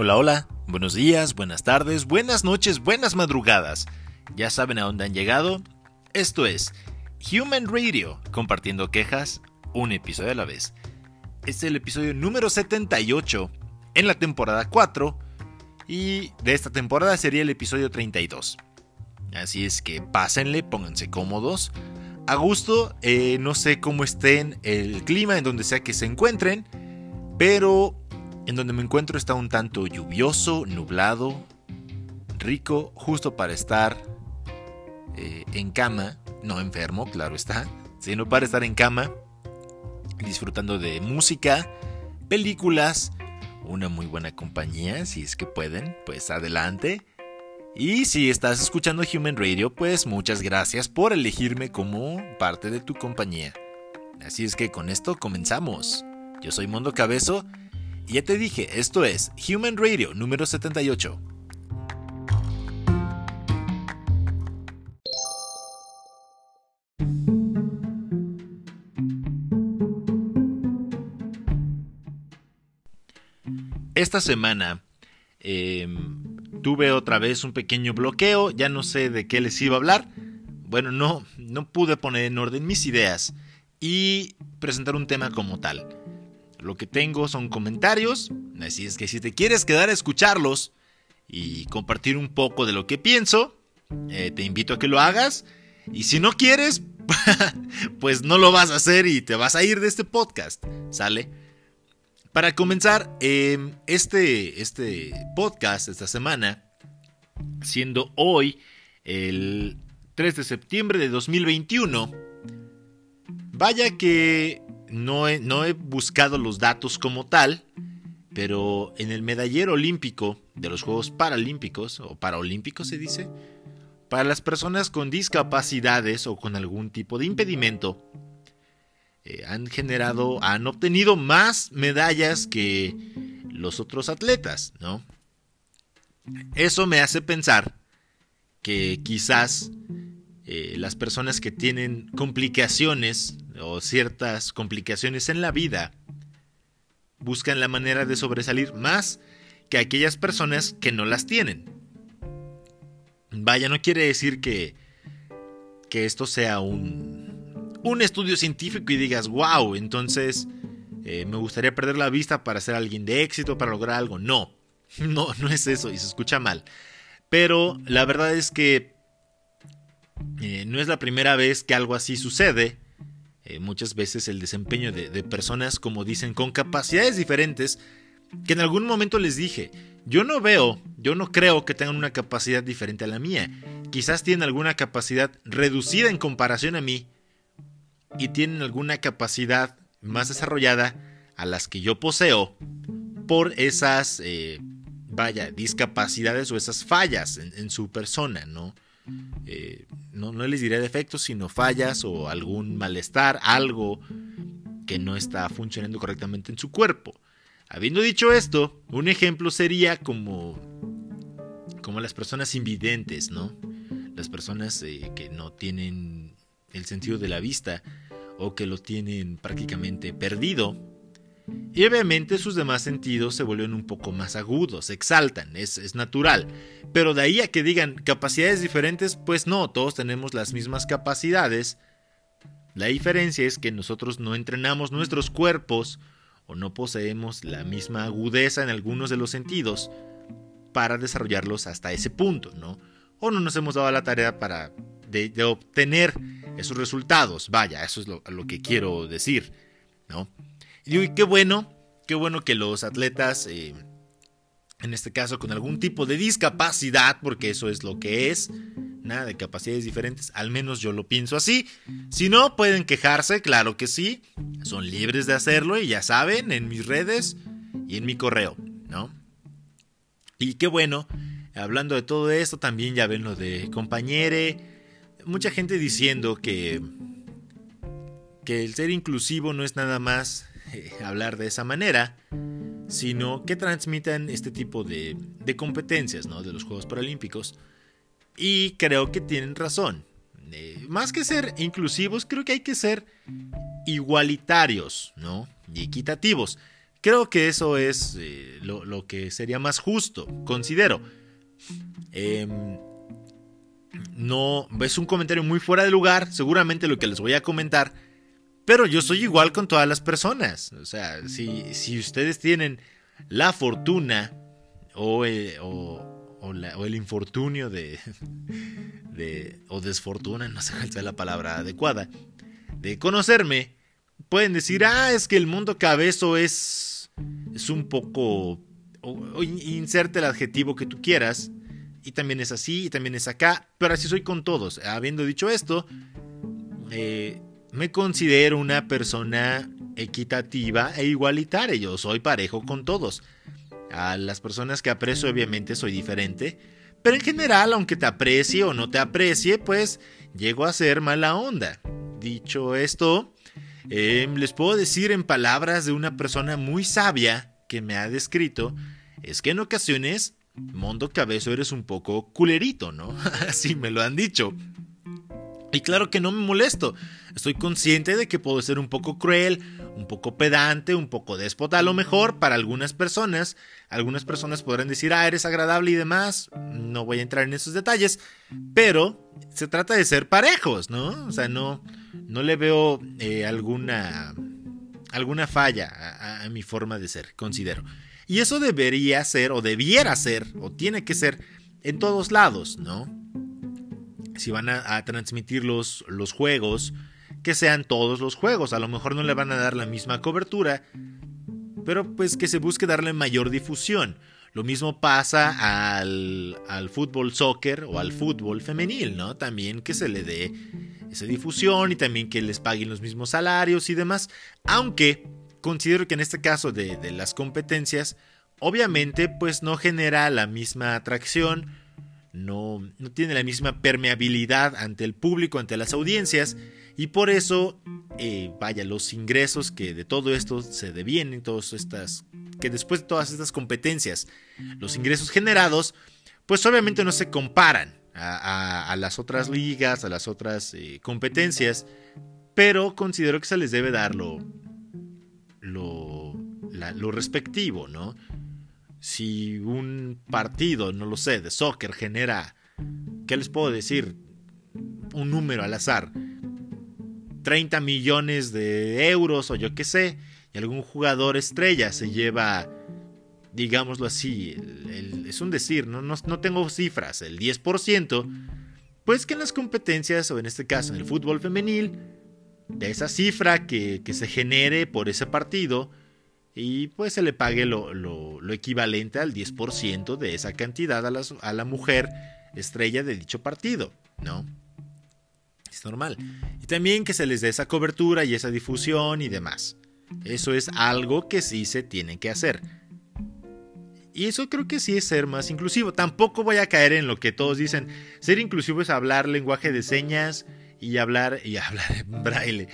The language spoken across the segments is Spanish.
Hola, hola, buenos días, buenas tardes, buenas noches, buenas madrugadas. Ya saben a dónde han llegado. Esto es Human Radio, compartiendo quejas un episodio a la vez. Este es el episodio número 78 en la temporada 4 y de esta temporada sería el episodio 32. Así es que pásenle, pónganse cómodos. A gusto, eh, no sé cómo estén el clima en donde sea que se encuentren, pero en donde me encuentro está un tanto lluvioso, nublado, rico, justo para estar eh, en cama, no enfermo, claro está, sino para estar en cama, disfrutando de música, películas, una muy buena compañía, si es que pueden, pues adelante. Y si estás escuchando Human Radio, pues muchas gracias por elegirme como parte de tu compañía. Así es que con esto comenzamos. Yo soy Mondo Cabezo ya te dije, esto es Human Radio número 78. Esta semana em, tuve otra vez un pequeño bloqueo, ya no sé de qué les iba a hablar. Bueno, no, no pude poner en orden mis ideas y presentar un tema como tal. Lo que tengo son comentarios, así es que si te quieres quedar a escucharlos y compartir un poco de lo que pienso, eh, te invito a que lo hagas. Y si no quieres, pues no lo vas a hacer y te vas a ir de este podcast, ¿sale? Para comenzar, em, este, este podcast, esta semana, siendo hoy el 3 de septiembre de 2021, vaya que no he, buscado los datos como tal, pero en el medallero olímpico de los Juegos Paralímpicos, o Paraolímpicos se dice, para las personas con discapacidades o con algún tipo de impedimento, eh, han generado, han obtenido más medallas que los otros atletas, ¿no? Eso me hace pensar que quizás eh, las personas que tienen complicaciones o ciertas complicaciones en la vida buscan la manera de sobresalir más que aquellas personas que no las tienen. Vaya, no quiere decir que, que esto sea un, un estudio científico y digas, wow, entonces eh, me gustaría perder la vista para ser alguien de éxito, para lograr algo. No, no, no es eso y se escucha mal. Pero la verdad es que eh, no es la primera vez que algo así sucede. Eh, muchas veces el desempeño de, personas, como dicen, con capacidades diferentes, que en algún momento les dije, yo no veo, yo no creo que tengan una capacidad diferente a la mía. Quizás tienen alguna capacidad reducida en comparación a mí y tienen alguna capacidad más desarrollada a las que yo poseo por esas, eh, vaya, discapacidades o esas fallas en, en su persona, ¿no? Eh, no, les diré defectos, sino fallas o algún malestar, algo que no está funcionando correctamente en su cuerpo. Habiendo dicho esto, un ejemplo sería como, como las personas invidentes, ¿no? Las personas eh, que no tienen el sentido de la vista o que lo tienen prácticamente perdido y obviamente sus demás sentidos se vuelven un poco más agudos, se exaltan, es, natural. Pero de ahí a que digan capacidades diferentes, pues no, todos tenemos las mismas capacidades. La diferencia es que nosotros no entrenamos nuestros cuerpos o no poseemos la misma agudeza en algunos de los sentidos para desarrollarlos hasta ese punto, ¿no? O no nos hemos dado la tarea para de, obtener esos resultados. Vaya, eso es lo, lo que quiero decir, ¿no? Y qué bueno, qué bueno que los atletas, eh, en este caso con algún tipo de discapacidad, porque eso es lo que es, nada de capacidades diferentes, al menos yo lo pienso así. Si no, pueden quejarse, claro que sí, son libres de hacerlo y ya saben, en mis redes y en mi correo, ¿no? Y qué bueno, hablando de todo esto, también ya ven lo de compañere, mucha gente diciendo que que el ser inclusivo no es nada más eh, hablar de esa manera, sino que transmitan este tipo de, competencias ¿no? de los Juegos Paralímpicos. Y creo que tienen razón. Eh, más que ser inclusivos, creo que hay que ser igualitarios ¿no? y equitativos. Creo que eso es eh, lo, que sería más justo, considero. Em, no, es un comentario muy fuera de lugar, seguramente lo que les voy a comentar, pero yo soy igual con todas las personas. O sea, si, si ustedes tienen la fortuna o, eh, o, el infortunio de, de, o desfortuna, no sé cuál sea la palabra adecuada, de conocerme, pueden decir, ah, es que el mundo cabezo es, es un poco, o, inserte el adjetivo que tú quieras, y también es así, y también es acá, pero así soy con todos. Habiendo dicho esto, eh, me considero una persona equitativa e igualitaria, yo soy parejo con todos. A las personas que aprecio obviamente soy diferente, pero en general, aunque te aprecie o no te aprecie, pues llego a ser mala onda. Dicho esto, em, les puedo decir en palabras de una persona muy sabia que me ha descrito, es que en ocasiones, Mondo Cabezo eres un poco culerito, ¿no? Así me lo han dicho. Y claro que no me molesto. Estoy consciente de que puedo ser un poco cruel, un poco pedante, un poco déspota a lo mejor para algunas personas. Algunas personas podrán decir, ah, eres agradable y demás. No voy a entrar en esos detalles. Pero se trata de ser parejos, ¿no? O sea, no, no le veo eh, alguna, alguna falla a, a mi forma de ser, considero. Y eso debería ser, o debiera ser, o tiene que ser en todos lados, ¿no? Si van a, transmitir los, los juegos, que sean todos los juegos. A lo mejor no le van a dar la misma cobertura, pero pues que se busque darle mayor difusión. Lo mismo pasa al, al fútbol soccer o al fútbol femenil, ¿no? También que se le dé esa difusión y también que les paguen los mismos salarios y demás. Aunque considero que en este caso de, de las competencias, obviamente pues no genera la misma atracción no, no tiene la misma permeabilidad ante el público, ante las audiencias, y por eso, eh, vaya, los ingresos que de todo esto se devienen, todas estas, que después de todas estas competencias, los ingresos generados, pues obviamente no se comparan a, las otras ligas, a las otras eh, competencias, pero considero que se les debe dar lo, lo, lo respectivo, ¿no? Si un partido, no lo sé, de soccer genera, ¿qué les puedo decir? Un número al azar. 30 millones de euros o yo qué sé, y algún jugador estrella se lleva, digámoslo así, es un decir, no, no, tengo cifras, el 10%, pues que en las competencias, o en este caso en el fútbol femenil, de esa cifra que, que se genere por ese partido, y pues se le pague lo, equivalente al 10% de esa cantidad a, a la mujer estrella de dicho partido, ¿no? Es normal. Y también que se les dé esa cobertura y esa difusión y demás. Eso es algo que sí se tiene que hacer. Y eso creo que sí es ser más inclusivo. Tampoco voy a caer en lo que todos dicen. Ser inclusivo es hablar lenguaje de señas y hablar y hablar en braille.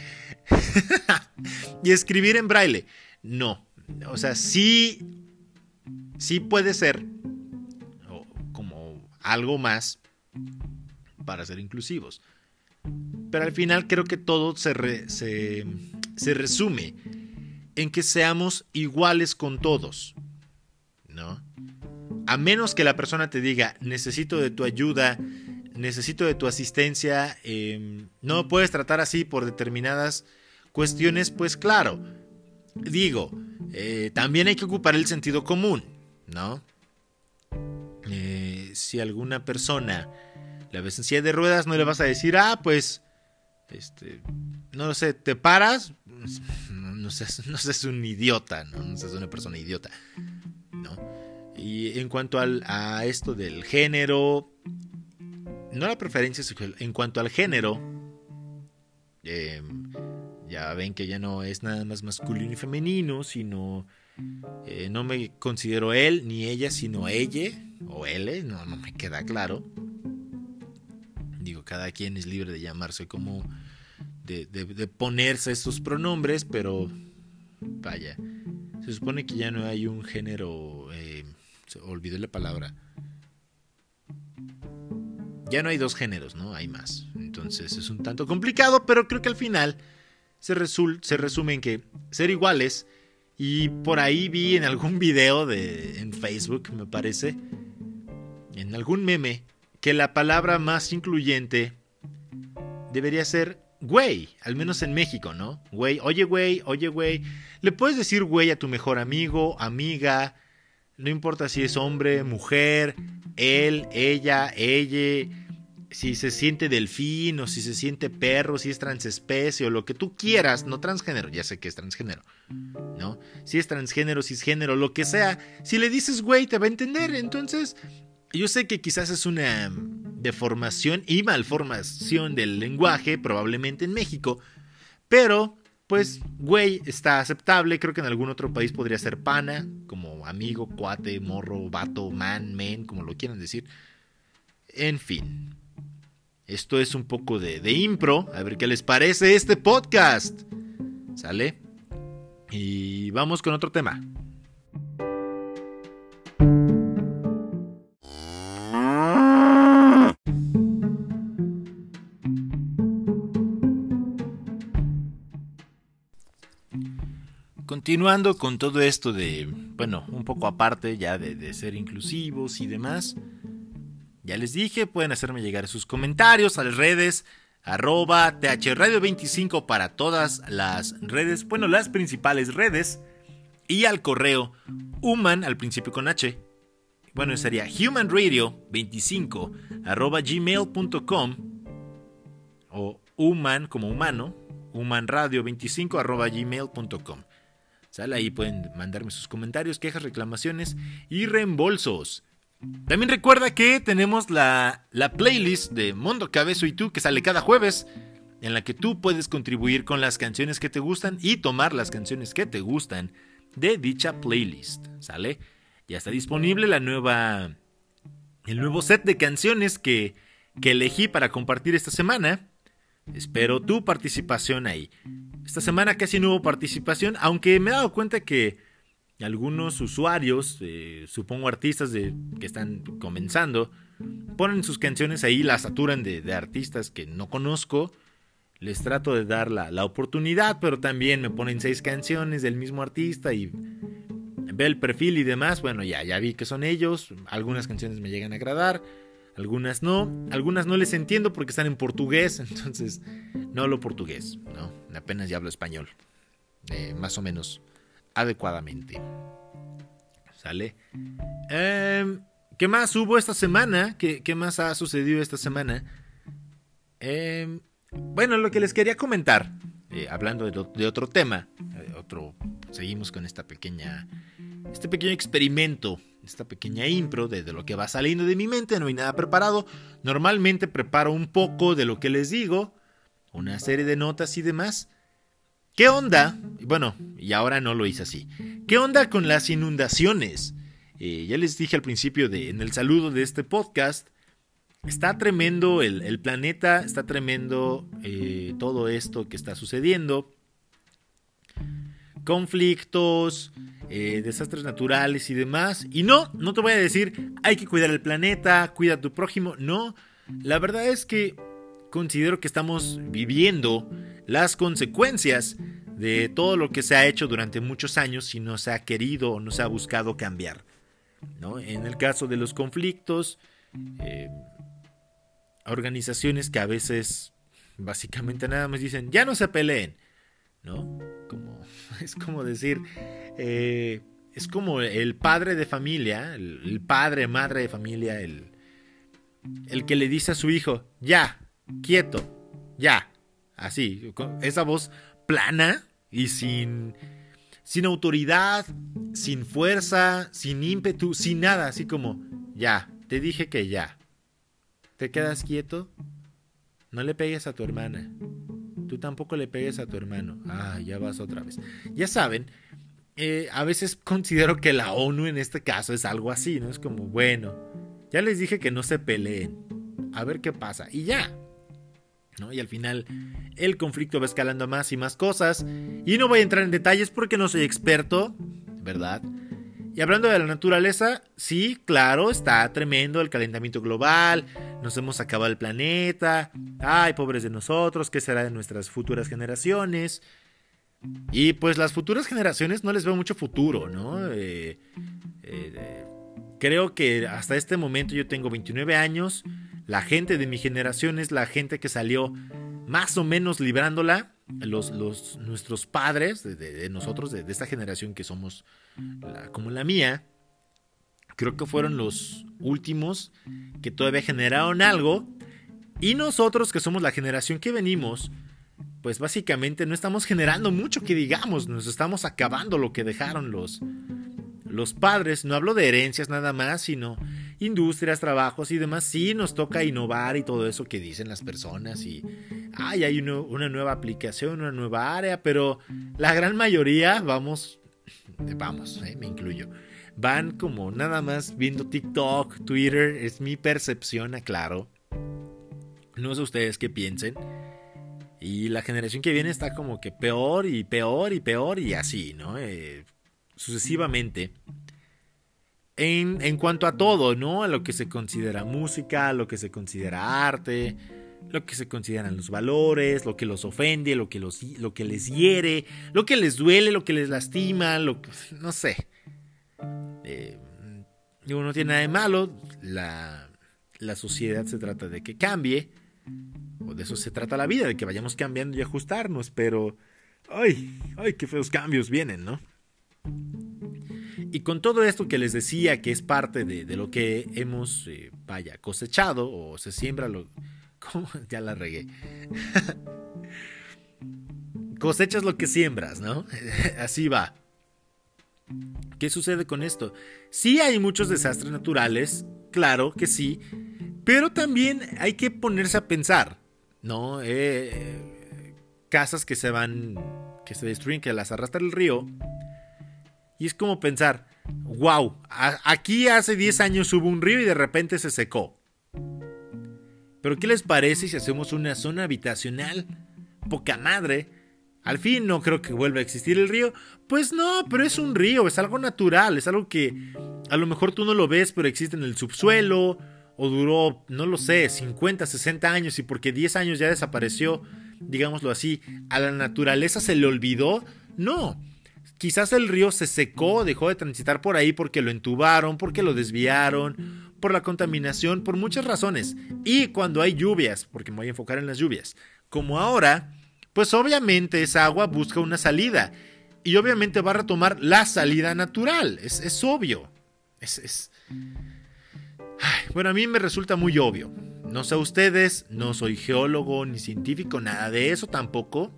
y escribir en braille. No, o sea, sí, sí puede ser como algo más para ser inclusivos. Pero al final creo que todo se, se, resume en que seamos iguales con todos. ¿No? A menos que la persona te diga, necesito de tu ayuda, necesito de tu asistencia, em, no puedes tratar así por determinadas cuestiones, pues claro, digo, eh, también hay que ocupar el sentido común, ¿no? Eh, si alguna persona la ves en silla de ruedas, no le vas a decir, ah, pues, este, no lo sé, te paras, no, seas, no seas un idiota, ¿no? No seas una persona idiota, ¿no? Y en cuanto al, a esto del género, no la preferencia sexual, en cuanto al género, eh, ya ven que ya no es nada más masculino y femenino, sino eh, no me considero él ni ella, sino ella o él, no, no me queda claro. Digo, cada quien es libre de llamarse como de, ponerse estos pronombres, pero vaya, se supone que ya no hay un género, eh, se olvidó la palabra. Ya no hay dos géneros, ¿no? Hay más. Entonces es un tanto complicado, pero creo que al final se, resume en que ser iguales Y por ahí vi en algún video de, en Facebook, me parece, en algún meme, que la palabra más incluyente debería ser güey, al menos en México, ¿no? Güey, oye güey, oye güey. Le puedes decir güey a tu mejor amigo, amiga, no importa si es hombre, mujer, él, ella, ella, si se siente delfín o si se siente perro, si es transespecie o lo que tú quieras, no transgénero, ya sé que es transgénero, ¿no? Si es transgénero, cisgénero, lo que sea, si le dices güey te va a entender, entonces yo sé que quizás es una deformación y malformación del lenguaje, probablemente en México, pero pues güey está aceptable, creo que en algún otro país podría ser pana, como amigo, cuate, morro, vato, man, men, como lo quieran decir. En fin, esto es un poco de, de impro. A ver qué les parece este podcast. ¿Sale? Y vamos con otro tema. Continuando con todo esto de, bueno, un poco aparte ya de, de ser inclusivos y demás. Ya les dije, pueden hacerme llegar sus comentarios a las redes arroba thradio25 para todas las redes, bueno, las principales redes, y al correo human, al principio con H, bueno, sería humanradio25 arroba gmail.com o human como humano, humanradio25 arroba gmail.com. ¿Sale? Ahí pueden mandarme sus comentarios, quejas, reclamaciones y reembolsos. También recuerda que tenemos la, playlist de Mundo Cabezo y tú que sale cada jueves, en la que tú puedes contribuir con las canciones que te gustan y tomar las canciones que te gustan de dicha playlist. ¿Sale? Ya está disponible la nueva. El nuevo set de canciones que, que elegí para compartir esta semana. Espero tu participación ahí. Esta semana casi no hubo participación, aunque me he dado cuenta que algunos usuarios, eh, supongo artistas de, que están comenzando, ponen sus canciones ahí, las saturan de, artistas que no conozco. Les trato de dar la, oportunidad, pero también me ponen seis canciones del mismo artista y ve el perfil y demás. Bueno, ya, ya vi que son ellos. Algunas canciones me llegan a agradar, algunas no. Algunas no les entiendo porque están en portugués, entonces no hablo portugués, ¿no? Apenas ya hablo español, eh, más o menos adecuadamente. ¿Sale? Em, ¿Qué más hubo esta semana? ¿Qué, más ha sucedido esta semana? Em, bueno, lo que les quería comentar, eh, hablando de, otro tema, eh, otro, seguimos con esta pequeña, este pequeño experimento, esta pequeña impro de, de, lo que va saliendo de mi mente, no hay nada preparado. Normalmente preparo un poco de lo que les digo, una serie de notas y demás, ¿Qué onda? Bueno, y ahora no lo hice así. ¿Qué onda con las inundaciones? Eh, ya les dije al principio de, en el saludo de este podcast, está tremendo el, planeta, está tremendo eh, todo esto que está sucediendo. Conflictos, eh, desastres naturales y demás. Y no, no te voy a decir, hay que cuidar el planeta, cuida a tu prójimo. No, la verdad es que considero que estamos viviendo las consecuencias de todo lo que se ha hecho durante muchos años y no se ha querido o no se ha buscado cambiar. ¿no? En el caso de los conflictos, eh, organizaciones que a veces básicamente nada más dicen, ya no se peleen, ¿no? Como, es como decir, eh, es como el padre de familia, el, padre, madre de familia, el, el que le dice a su hijo, ya, quieto, ya, Así, esa voz plana y sin, sin autoridad, sin fuerza, sin ímpetu, sin nada, así como, ya, te dije que ya. ¿Te quedas quieto? No le pegues a tu hermana. Tú tampoco le pegues a tu hermano. Ah, ya vas otra vez. Ya saben, eh, a veces considero que la ONU en este caso es algo así, ¿no? Es como, bueno, ya les dije que no se peleen. A ver qué pasa. Y ya, y al final el conflicto va escalando más y más cosas. Y no voy a entrar en detalles porque no soy experto, ¿verdad? Y hablando de la naturaleza, sí, claro, está tremendo el calentamiento global, nos hemos acabado el planeta, ay, pobres de nosotros, ¿qué será de nuestras futuras generaciones? Y pues las futuras generaciones no les veo mucho futuro, ¿no? Eh, eh, creo que hasta este momento yo tengo 29 años. La gente de mi generación es la gente que salió más o menos librándola. Los, los, nuestros padres, de, nosotros, de, esta generación que somos como la mía, creo que fueron los últimos que todavía generaron algo. Y nosotros, que somos la generación que venimos, pues básicamente no estamos generando mucho que digamos, nos estamos acabando lo que dejaron los, los padres. No hablo de herencias nada más, sino industrias, trabajos y demás. Sí nos toca innovar y todo eso que dicen las personas y ay, hay una nueva aplicación, una nueva área, pero la gran mayoría vamos, vamos, eh, me incluyo van como nada más viendo TikTok, Twitter, es mi percepción, aclaro. No sé ustedes qué piensen. Y la generación que viene está como que peor y peor y peor y así, ¿no? Eh, sucesivamente. En, en, cuanto a todo, ¿no? A lo que se considera música, lo que se considera arte, lo que se consideran los valores, lo que los ofende, lo que, los, lo que les hiere, lo que les duele, lo que les lastima, lo que... no sé. Eh, no tiene nada de malo, la, la sociedad se trata de que cambie, o de eso se trata la vida, de que vayamos cambiando y ajustarnos, pero... ¡Ay! ¡Ay, qué feos cambios vienen, ¿no? Y con todo esto que les decía que es parte de, lo que hemos, eh, vaya, cosechado o se siembra lo... ¿Cómo? Ya la regué. Cosechas lo que siembras, ¿no? Así va. ¿Qué sucede con esto? Sí hay muchos desastres naturales, claro que sí, pero también hay que ponerse a pensar, ¿no? Eh, casas que se van, que se destruyen, que las arrastra el río. Y es como pensar, wow, aquí hace 10 años hubo un río y de repente se secó. Pero ¿qué les parece si hacemos una zona habitacional? Poca madre al fin no creo que vuelva a existir el río. Pues no, pero es un río, es algo natural, es algo que a lo mejor tú no lo ves, pero existe en el subsuelo, o duró, no lo sé, 50, 60 años y porque 10 años ya desapareció, digámoslo así, a la naturaleza se le olvidó. No, quizás el río se secó, dejó de transitar por ahí porque lo entubaron, porque lo desviaron, por la contaminación, por muchas razones. Y cuando hay lluvias, porque me voy a enfocar en las lluvias, como ahora, pues obviamente esa agua busca una salida. Y obviamente va a retomar la salida natural. Es, obvio. Es, bueno, a mí me resulta muy obvio. No sé ustedes, no soy geólogo ni científico, nada de eso tampoco.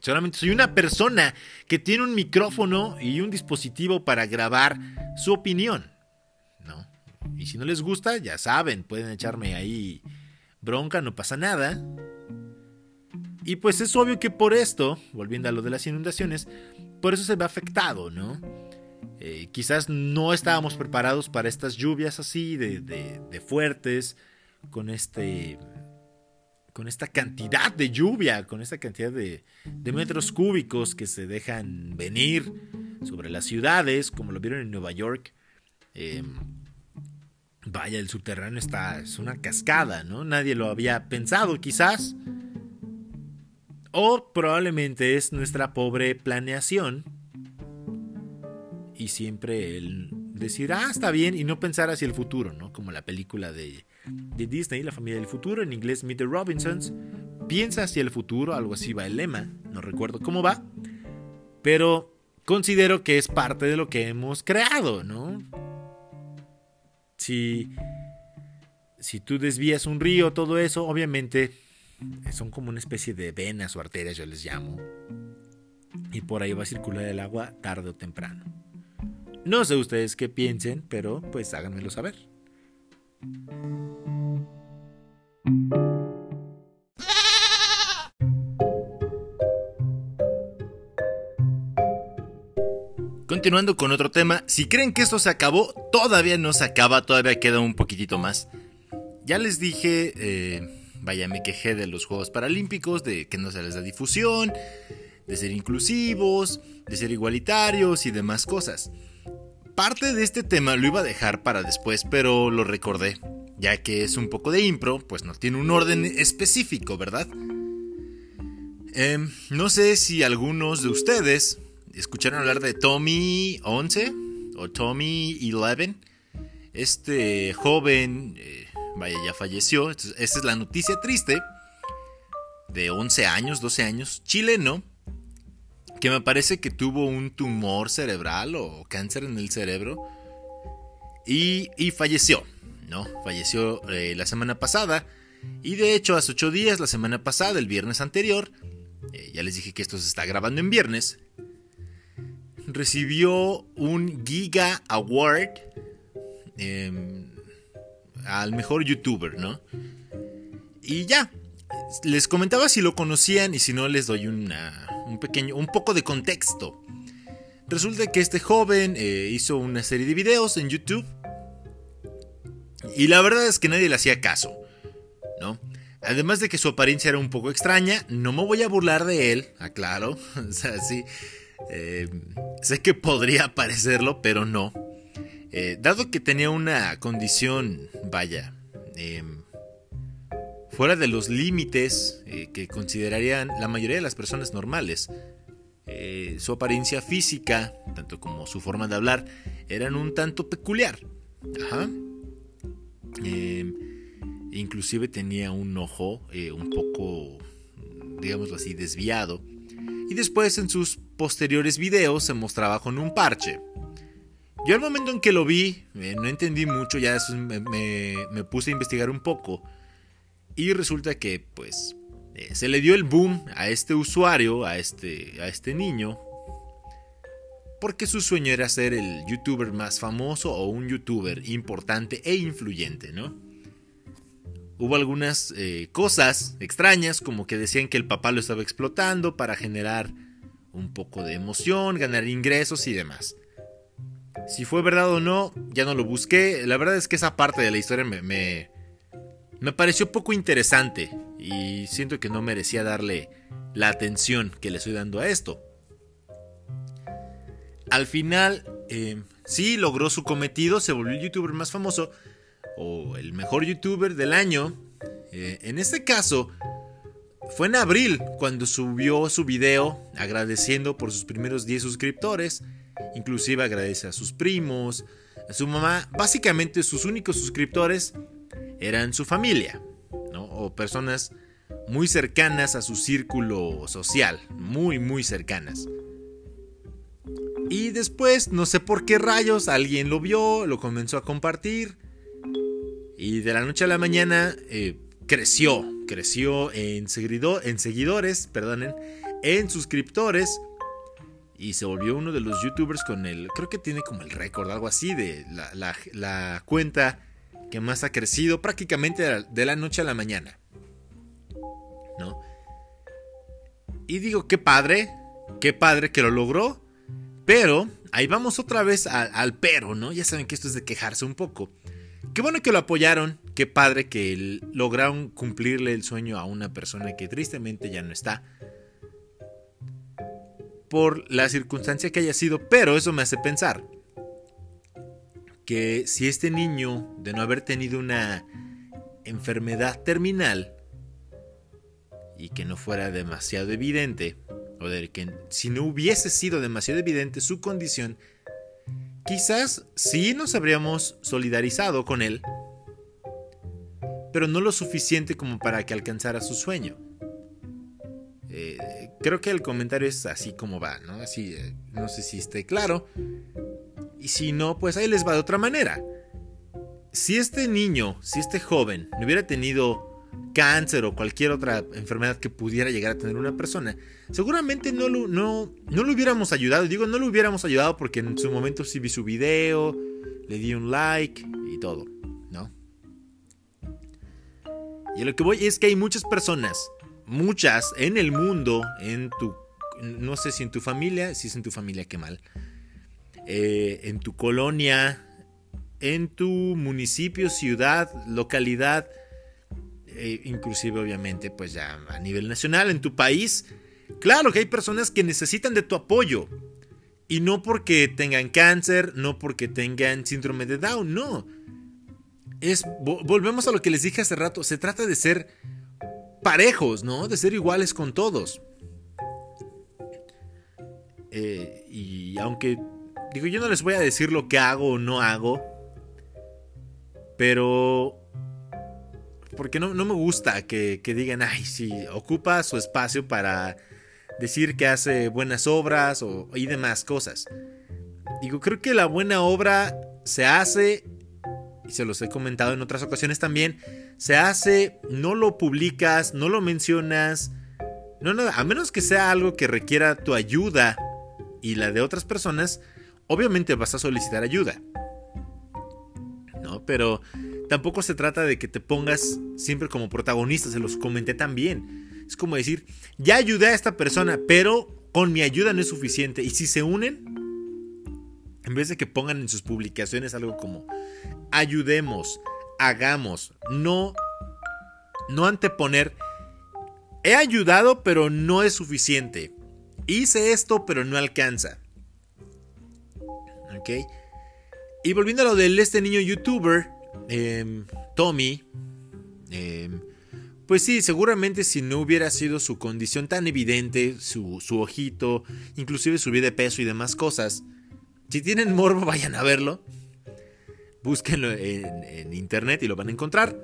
Solamente soy una persona que tiene un micrófono y un dispositivo para grabar su opinión. ¿No? Y si no les gusta, ya saben, pueden echarme ahí bronca, no pasa nada. Y pues es obvio que por esto, volviendo a lo de las inundaciones, por eso se ve afectado, ¿no? Eh, quizás no estábamos preparados para estas lluvias así de, fuertes, con este con esta cantidad de lluvia, con esta cantidad de, metros cúbicos que se dejan venir sobre las ciudades, como lo vieron en Nueva York. Em, vaya, el subterráneo está, es una cascada, ¿no? Nadie lo había pensado, quizás. O probablemente es nuestra pobre planeación. Y siempre el decir, ah, está bien, y no pensar hacia el futuro, ¿no? Como la película de, de Disney, La familia del futuro, en inglés Meet the Robinsons. Piensa hacia el futuro, algo así va el lema, no recuerdo cómo va. Pero considero que es parte de lo que hemos creado, ¿no? Si, si tú desvías un río, todo eso, obviamente son como una especie de venas o arterias, yo les llamo. Y por ahí va a circular el agua tarde o temprano. No sé ustedes qué piensen, pero pues háganmelo saber. Continuando con otro tema, si creen que esto se acabó, todavía no se acaba, todavía queda un poquitito más. Ya les dije eh, Vaya, me quejé de los Juegos Paralímpicos, de que no se les da difusión, de ser inclusivos, de ser igualitarios y demás cosas. Parte de este tema lo iba a dejar para después, pero lo recordé, ya que es un poco de impro, pues no tiene un orden específico, ¿verdad? Em, no sé si algunos de ustedes escucharon hablar de Tommy 11 o Tommy 11. Este joven, eh, vaya, ya falleció. Esta es la noticia triste. De 11 años, 12 años, chileno, que me parece que tuvo un tumor cerebral o cáncer en el cerebro y, falleció, ¿no? Falleció eh, la semana pasada y de hecho hace 8 días, la semana pasada, el viernes anterior, eh, ya les dije que esto se está grabando en viernes, recibió un Giga Award em, al mejor youtuber, ¿no? Y ya, les comentaba si lo conocían y si no les doy un pequeño, un poco de contexto. Resulta que este joven eh, hizo una serie de videos en YouTube y la verdad es que nadie le hacía caso, ¿no? Además de que su apariencia era un poco extraña, no me voy a burlar de él, aclaro. o sea, sí, eh, sé que podría parecerlo, pero no. Eh, dado que tenía una condición, vaya, em, fuera de los límites eh, que considerarían la mayoría de las personas normales, su apariencia física, tanto como su forma de hablar, eran un tanto peculiar. Ajá. Em, inclusive tenía un ojo un poco, digámoslo así, desviado y después en sus posteriores videos se mostraba con un parche. Yo al momento en que lo vi, eh, no entendí mucho, ya me, puse a investigar un poco y resulta que pues eh, se le dio el boom a este usuario, a este, a este niño, porque su sueño era ser el youtuber más famoso o un youtuber importante e influyente, ¿no? Hubo algunas eh, cosas extrañas, como que decían que el papá lo estaba explotando para generar un poco de emoción, ganar ingresos y demás. Si fue verdad o no, ya no lo busqué. La verdad es que esa parte de la historia me, me, me pareció poco interesante y siento que no merecía darle la atención que le estoy dando a esto. Al final, eh, sí logró su cometido, se volvió el youtuber más famoso, o el mejor youtuber del año. Eh, en este caso, fue en abril cuando subió su video agradeciendo por sus primeros 10 suscriptores. Inclusive agradece a sus primos, a su mamá. Básicamente sus únicos suscriptores eran su familia, O personas muy cercanas a su círculo social, muy, muy cercanas. Y después, no sé por qué rayos, alguien lo vio, lo comenzó a compartir y de la noche a la mañana eh, creció, creció en, en seguidores, perdonen, en suscriptores. Y se volvió uno de los youtubers con el, creo que tiene como el récord, algo así, de la, cuenta que más ha crecido prácticamente de la, noche a la mañana. ¿No? Y digo, qué padre, qué padre que lo logró. Pero ahí vamos otra vez al pero, ¿no? Ya saben que esto es de quejarse un poco. Qué bueno que lo apoyaron, qué padre que lograron cumplirle el sueño a una persona que tristemente ya no está. Por la circunstancia que haya sido, pero eso me hace pensar que si este niño, de no haber tenido una enfermedad terminal y que no fuera demasiado evidente, o de que si no hubiese sido demasiado evidente su condición, Quizás sí nos habríamos solidarizado con él, pero no lo suficiente como para que alcanzara su sueño. Eh, creo que el comentario es así como va, ¿no? Así, eh, no sé si esté claro. Y si no, pues ahí les va de otra manera. Si este niño, si este joven no hubiera tenido cáncer o cualquier otra enfermedad que pudiera llegar a tener una persona, seguramente no lo, no, no lo hubiéramos ayudado. Digo, no lo hubiéramos ayudado porque en su momento sí vi su video, le di un like y todo, ¿no? Y a lo que voy es que hay muchas personas, muchas en el mundo, en tu, no sé si en tu familia, si es en tu familia, qué mal, eh, en tu colonia, en tu municipio, ciudad, localidad, e inclusive obviamente pues ya a nivel nacional, en tu país, claro que hay personas que necesitan de tu apoyo. Y no porque tengan cáncer, no porque tengan síndrome de Down, no. Es, volvemos a lo que les dije hace rato, se trata de ser parejos, ¿no? De ser iguales con todos. Eh, y aunque, digo, yo no les voy a decir lo que hago o no hago, pero... Porque no, me gusta que, que digan, ay, si ocupa su espacio para decir que hace buenas obras o, y demás cosas. Digo, creo que la buena obra se hace, y se los he comentado en otras ocasiones también, se hace, no lo publicas, no lo mencionas, no, no, a menos que sea algo que requiera tu ayuda y la de otras personas, obviamente vas a solicitar ayuda. ¿No? Pero tampoco se trata de que te pongas siempre como protagonista, se los comenté también. Es como decir, ya ayudé a esta persona, pero con mi ayuda no es suficiente. Y si se unen, en vez de que pongan en sus publicaciones algo como, ayudemos, hagamos, no, no anteponer, he ayudado, pero no es suficiente. Hice esto, pero no alcanza. Y volviendo a lo de este niño youtuber, em, Tommy, em, pues sí, seguramente si no hubiera sido su condición tan evidente, su, ojito, inclusive subir de peso y demás cosas, si tienen morbo vayan a verlo, búsquenlo en, en internet y lo van a encontrar.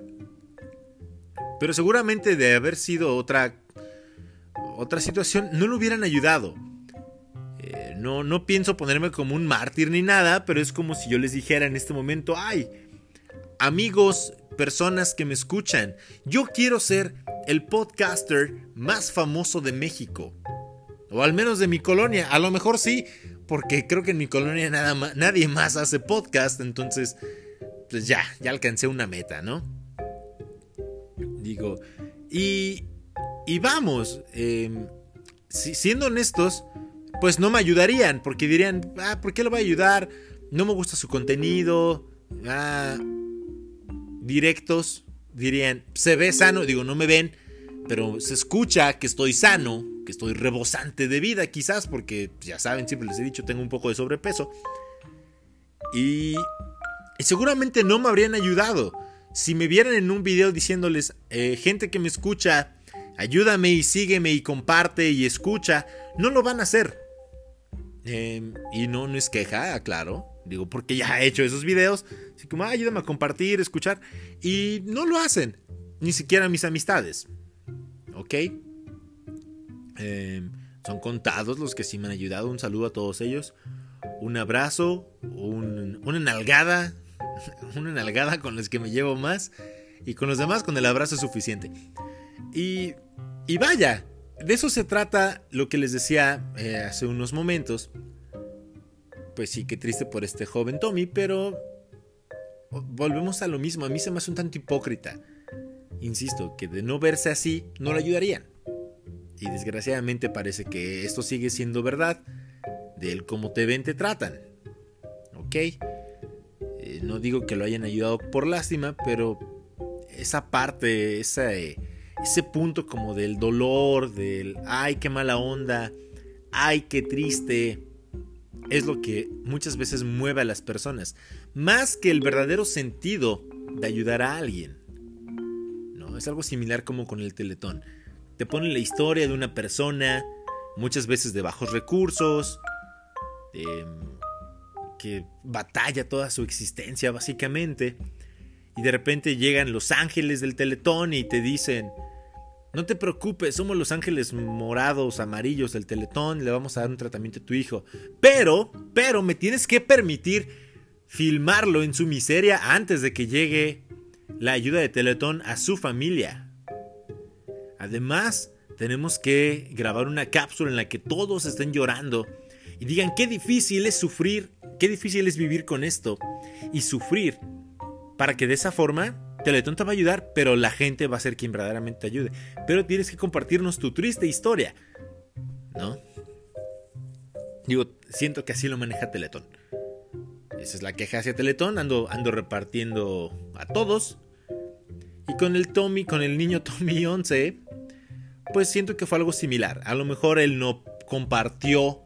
Pero seguramente de haber sido otra otra situación, no lo hubieran ayudado. No, no pienso ponerme como un mártir ni nada, pero es como si yo les dijera en este momento, ay, amigos, personas que me escuchan, yo quiero ser el podcaster más famoso de México. O al menos de mi colonia. A lo mejor sí, porque creo que en mi colonia nada más, nadie más hace podcast. Entonces, pues ya, ya alcancé una meta, ¿no? Digo, y y vamos, em, siendo honestos, pues no me ayudarían, porque dirían, ah, ¿por qué lo va a ayudar? No me gusta su contenido. Ah, directos, dirían, se ve sano, digo, no me ven, pero se escucha que estoy sano, que estoy rebosante de vida, quizás, porque ya saben, siempre les he dicho, tengo un poco de sobrepeso. Y, y seguramente no me habrían ayudado. Si me vieran en un video diciéndoles, eh, gente que me escucha, ayúdame y sígueme y comparte y escucha, no lo van a hacer. Em, y no, no es queja, claro. Digo, porque ya he hecho esos videos. Así como, ayúdame a compartir, escuchar. Y no lo hacen. Ni siquiera mis amistades. ¿Ok? Em, son contados los que sí me han ayudado. Un saludo a todos ellos. Un abrazo. una nalgada. Una nalgada con los que me llevo más. Y con los demás con el abrazo es suficiente. Y y vaya, de eso se trata lo que les decía eh, hace unos momentos. Pues sí, qué triste por este joven Tommy, pero volvemos a lo mismo. A mí se me hace un tanto hipócrita. Insisto, que de no verse así, no le ayudarían. Y desgraciadamente parece que esto sigue siendo verdad. Del cómo te ven, te tratan. ¿Ok? Eh, no digo que lo hayan ayudado por lástima, pero esa parte, esa... Eh, ese punto como del dolor, del ay, qué mala onda, ay, qué triste, es lo que muchas veces mueve a las personas, más que el verdadero sentido de ayudar a alguien. ¿No? Es algo similar como con el teletón. Te ponen la historia de una persona, muchas veces de bajos recursos, que batalla toda su existencia básicamente, y de repente llegan los ángeles del teletón y te dicen, no te preocupes, somos los ángeles morados, amarillos del Teletón, le vamos a dar un tratamiento a tu hijo. Pero, pero me tienes que permitir filmarlo en su miseria antes de que llegue la ayuda de Teletón a su familia. Además, tenemos que grabar una cápsula en la que todos estén llorando y digan qué difícil es sufrir, qué difícil es vivir con esto y sufrir para que de esa forma Teletón te va a ayudar, pero la gente va a ser quien verdaderamente te ayude. Pero tienes que compartirnos tu triste historia. ¿No? Digo, siento que así lo maneja Teletón. Esa es la queja hacia Teletón. Ando, ando repartiendo a todos. Y con el Tommy, con el niño Tommy 11, pues siento que fue algo similar. A lo mejor él no compartió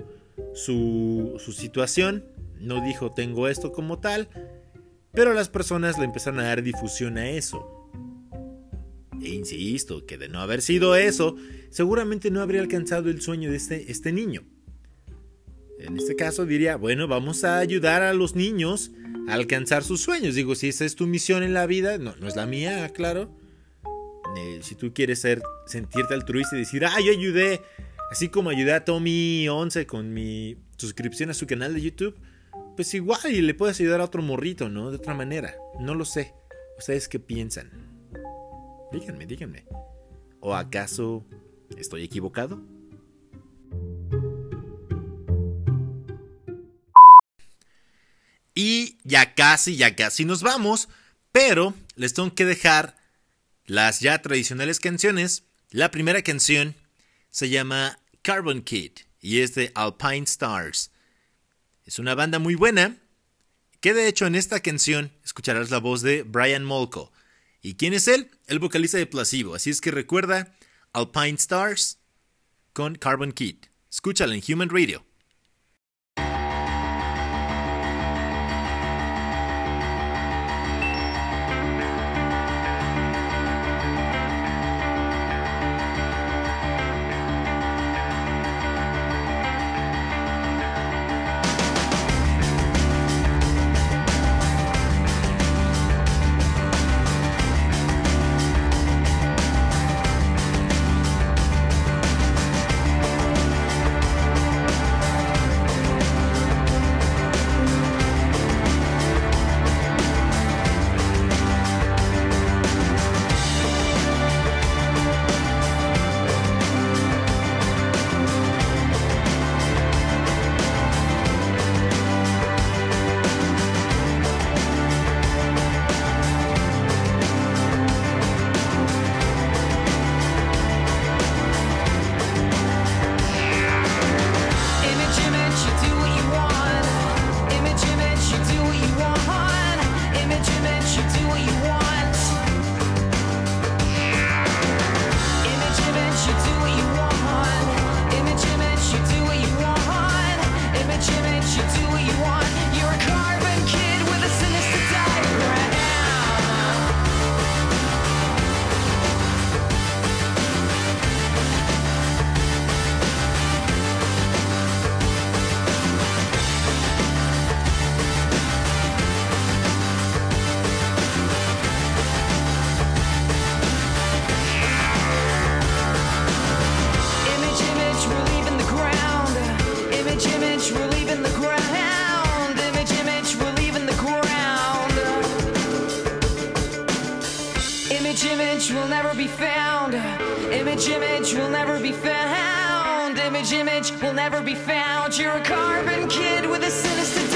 su, su situación. No dijo tengo esto como tal pero las personas le empezaron a dar difusión a eso. E insisto, que de no haber sido eso, seguramente no habría alcanzado el sueño de este, este niño. En este caso diría, bueno, vamos a ayudar a los niños a alcanzar sus sueños. Digo, si esa es tu misión en la vida, no, no es la mía, claro. Si tú quieres ser, sentirte altruista y decir, ah, yo ayudé, así como ayudé a Tommy 11 con mi suscripción a su canal de YouTube, pues igual y le puedes ayudar a otro morrito, ¿no? De otra manera. No lo sé. ¿Ustedes qué piensan? Díganme, díganme. ¿O acaso estoy equivocado? Y ya casi, ya casi nos vamos, pero les tengo que dejar las ya tradicionales canciones. La primera canción se llama Carbon Kid y es de Alpine Stars. Es una banda muy buena, que de hecho en esta canción escucharás la voz de Brian Molko. ¿Y quién es él? El vocalista de Placebo. Así es que recuerda Alpine Stars con Carbon Kid. Escúchala en Human Radio. be found. Image, image will never be found. Image, image will never be found. You're a carbon kid with a sinister.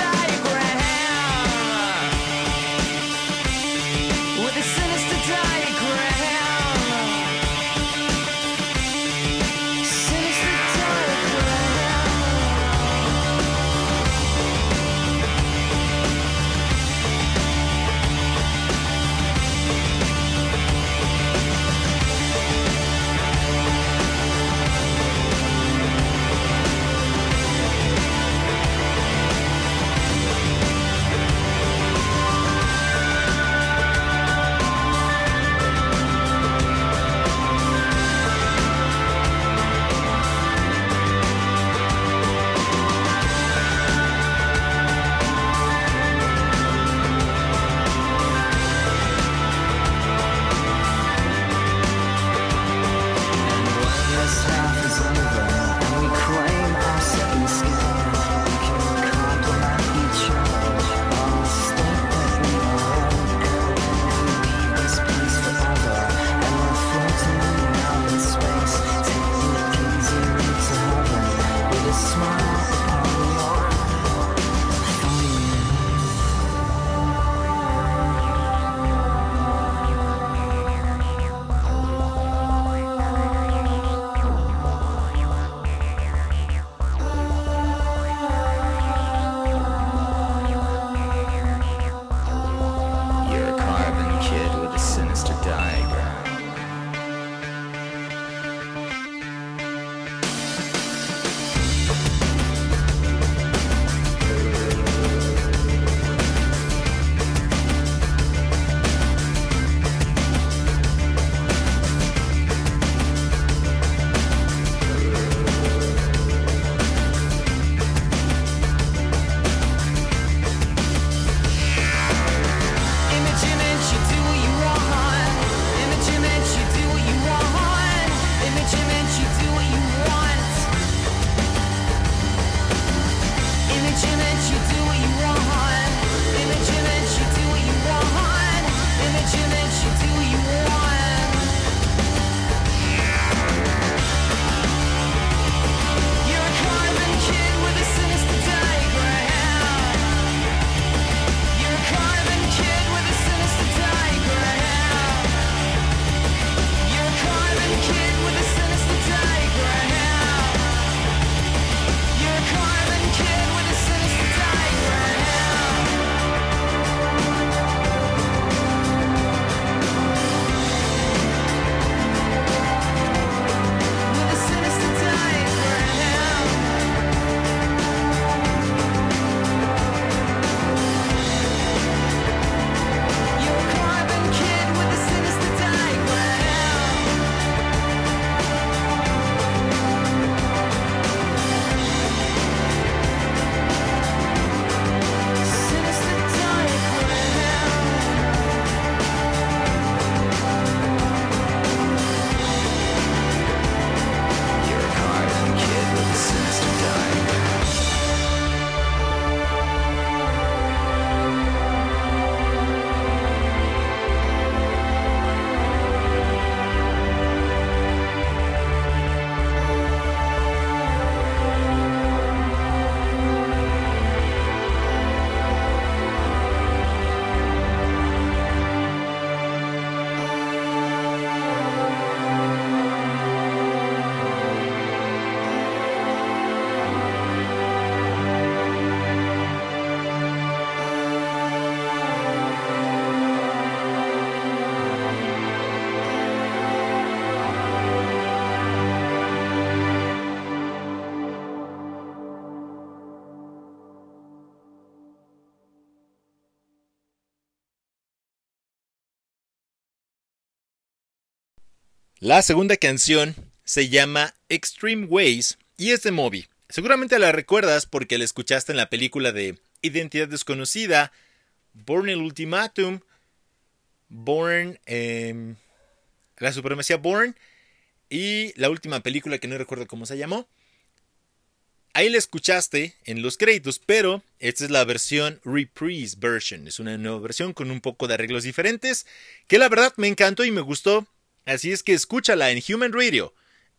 La segunda canción se llama Extreme Ways y es de Moby. Seguramente la recuerdas porque la escuchaste en la película de Identidad Desconocida, Born el Ultimatum, Born, eh, la supremacía Born y la última película que no recuerdo cómo se llamó. Ahí la escuchaste en los créditos, pero esta es la versión reprise version. Es una nueva versión con un poco de arreglos diferentes, que la verdad me encantó y me gustó. Así es que escúchala en Human Radio,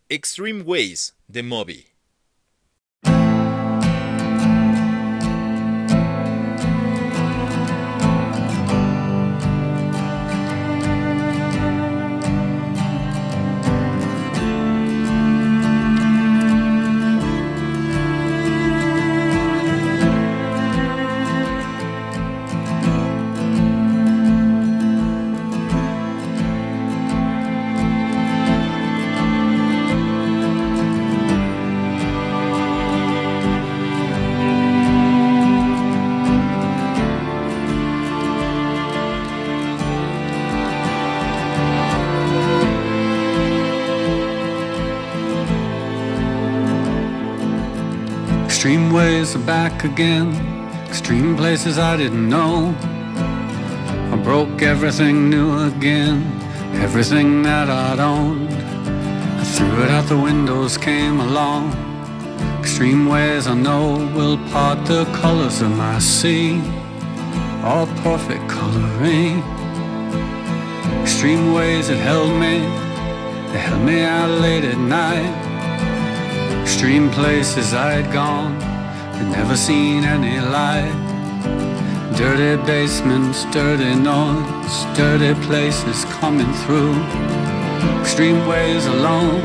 Extreme Ways de Moby. Back again. Extreme places I didn't know. I broke everything new again. Everything that I'd owned. I threw it out the windows, came along. Extreme ways I know will part the colors of my sea. All perfect coloring. Extreme ways that held me. They held me out late at night. Extreme places I'd gone never seen any light. Dirty basements, dirty noise, dirty places coming through. Extreme ways alone.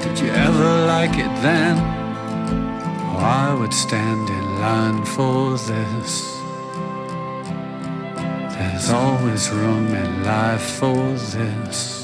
Did you ever like it then? Oh, I would stand in line for this. There's always room in life for this.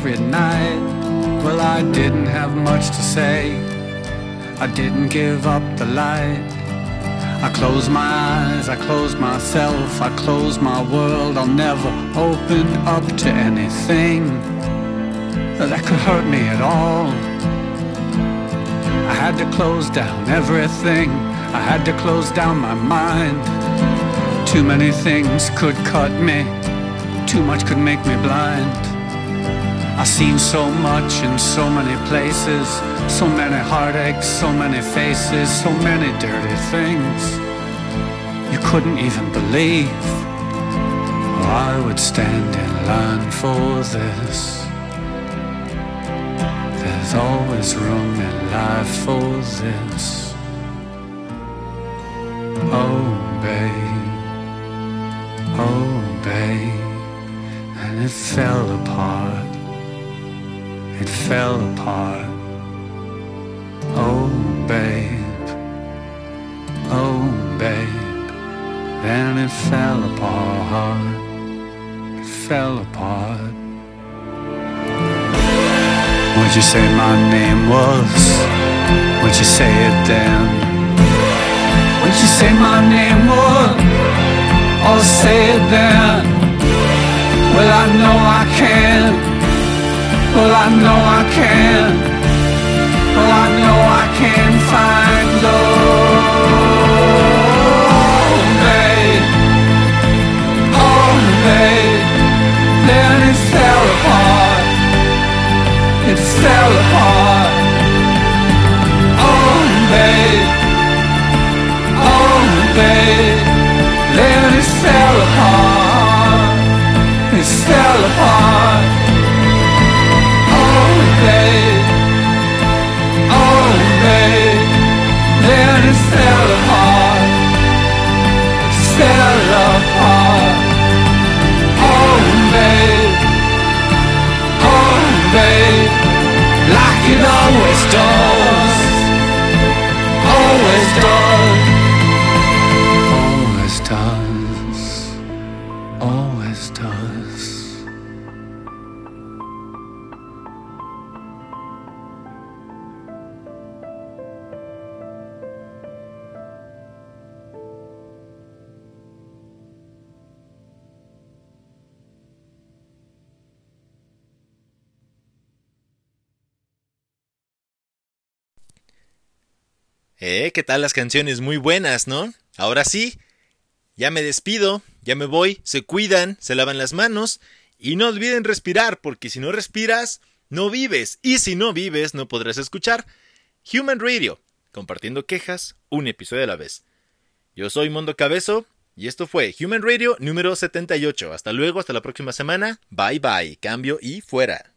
Every night. Well, I didn't have much to say. I didn't give up the light. I closed my eyes, I closed myself, I closed my world. I'll never open up to anything that could hurt me at all. I had to close down everything, I had to close down my mind. Too many things could cut me, too much could make me blind. I've seen so much in so many places, so many heartaches, so many faces, so many dirty things you couldn't even believe. Oh, I would stand in line for this. There's always room in life for this. Oh, babe, oh, babe, and it fell apart fell apart. Oh, babe, oh, babe, then it fell apart. It fell apart. What'd you say my name was? What'd you say it then? What'd you say my name was? Or say it then? Well, I know I can't. Well, I know I can. Well, I know I can find love. babe. Oh, babe. Then it fell apart. It fell apart. Oh, babe. Oh, babe. Then it fell apart. It fell apart. Eh, ¿qué tal las canciones? Muy buenas, ¿no? Ahora sí, ya me despido, ya me voy, se cuidan, se lavan las manos y no olviden respirar, porque si no respiras, no vives. Y si no vives, no podrás escuchar Human Radio, compartiendo quejas un episodio a la vez. Yo soy Mondo Cabezo y esto fue Human Radio número 78. Hasta luego, hasta la próxima semana. Bye bye, cambio y fuera.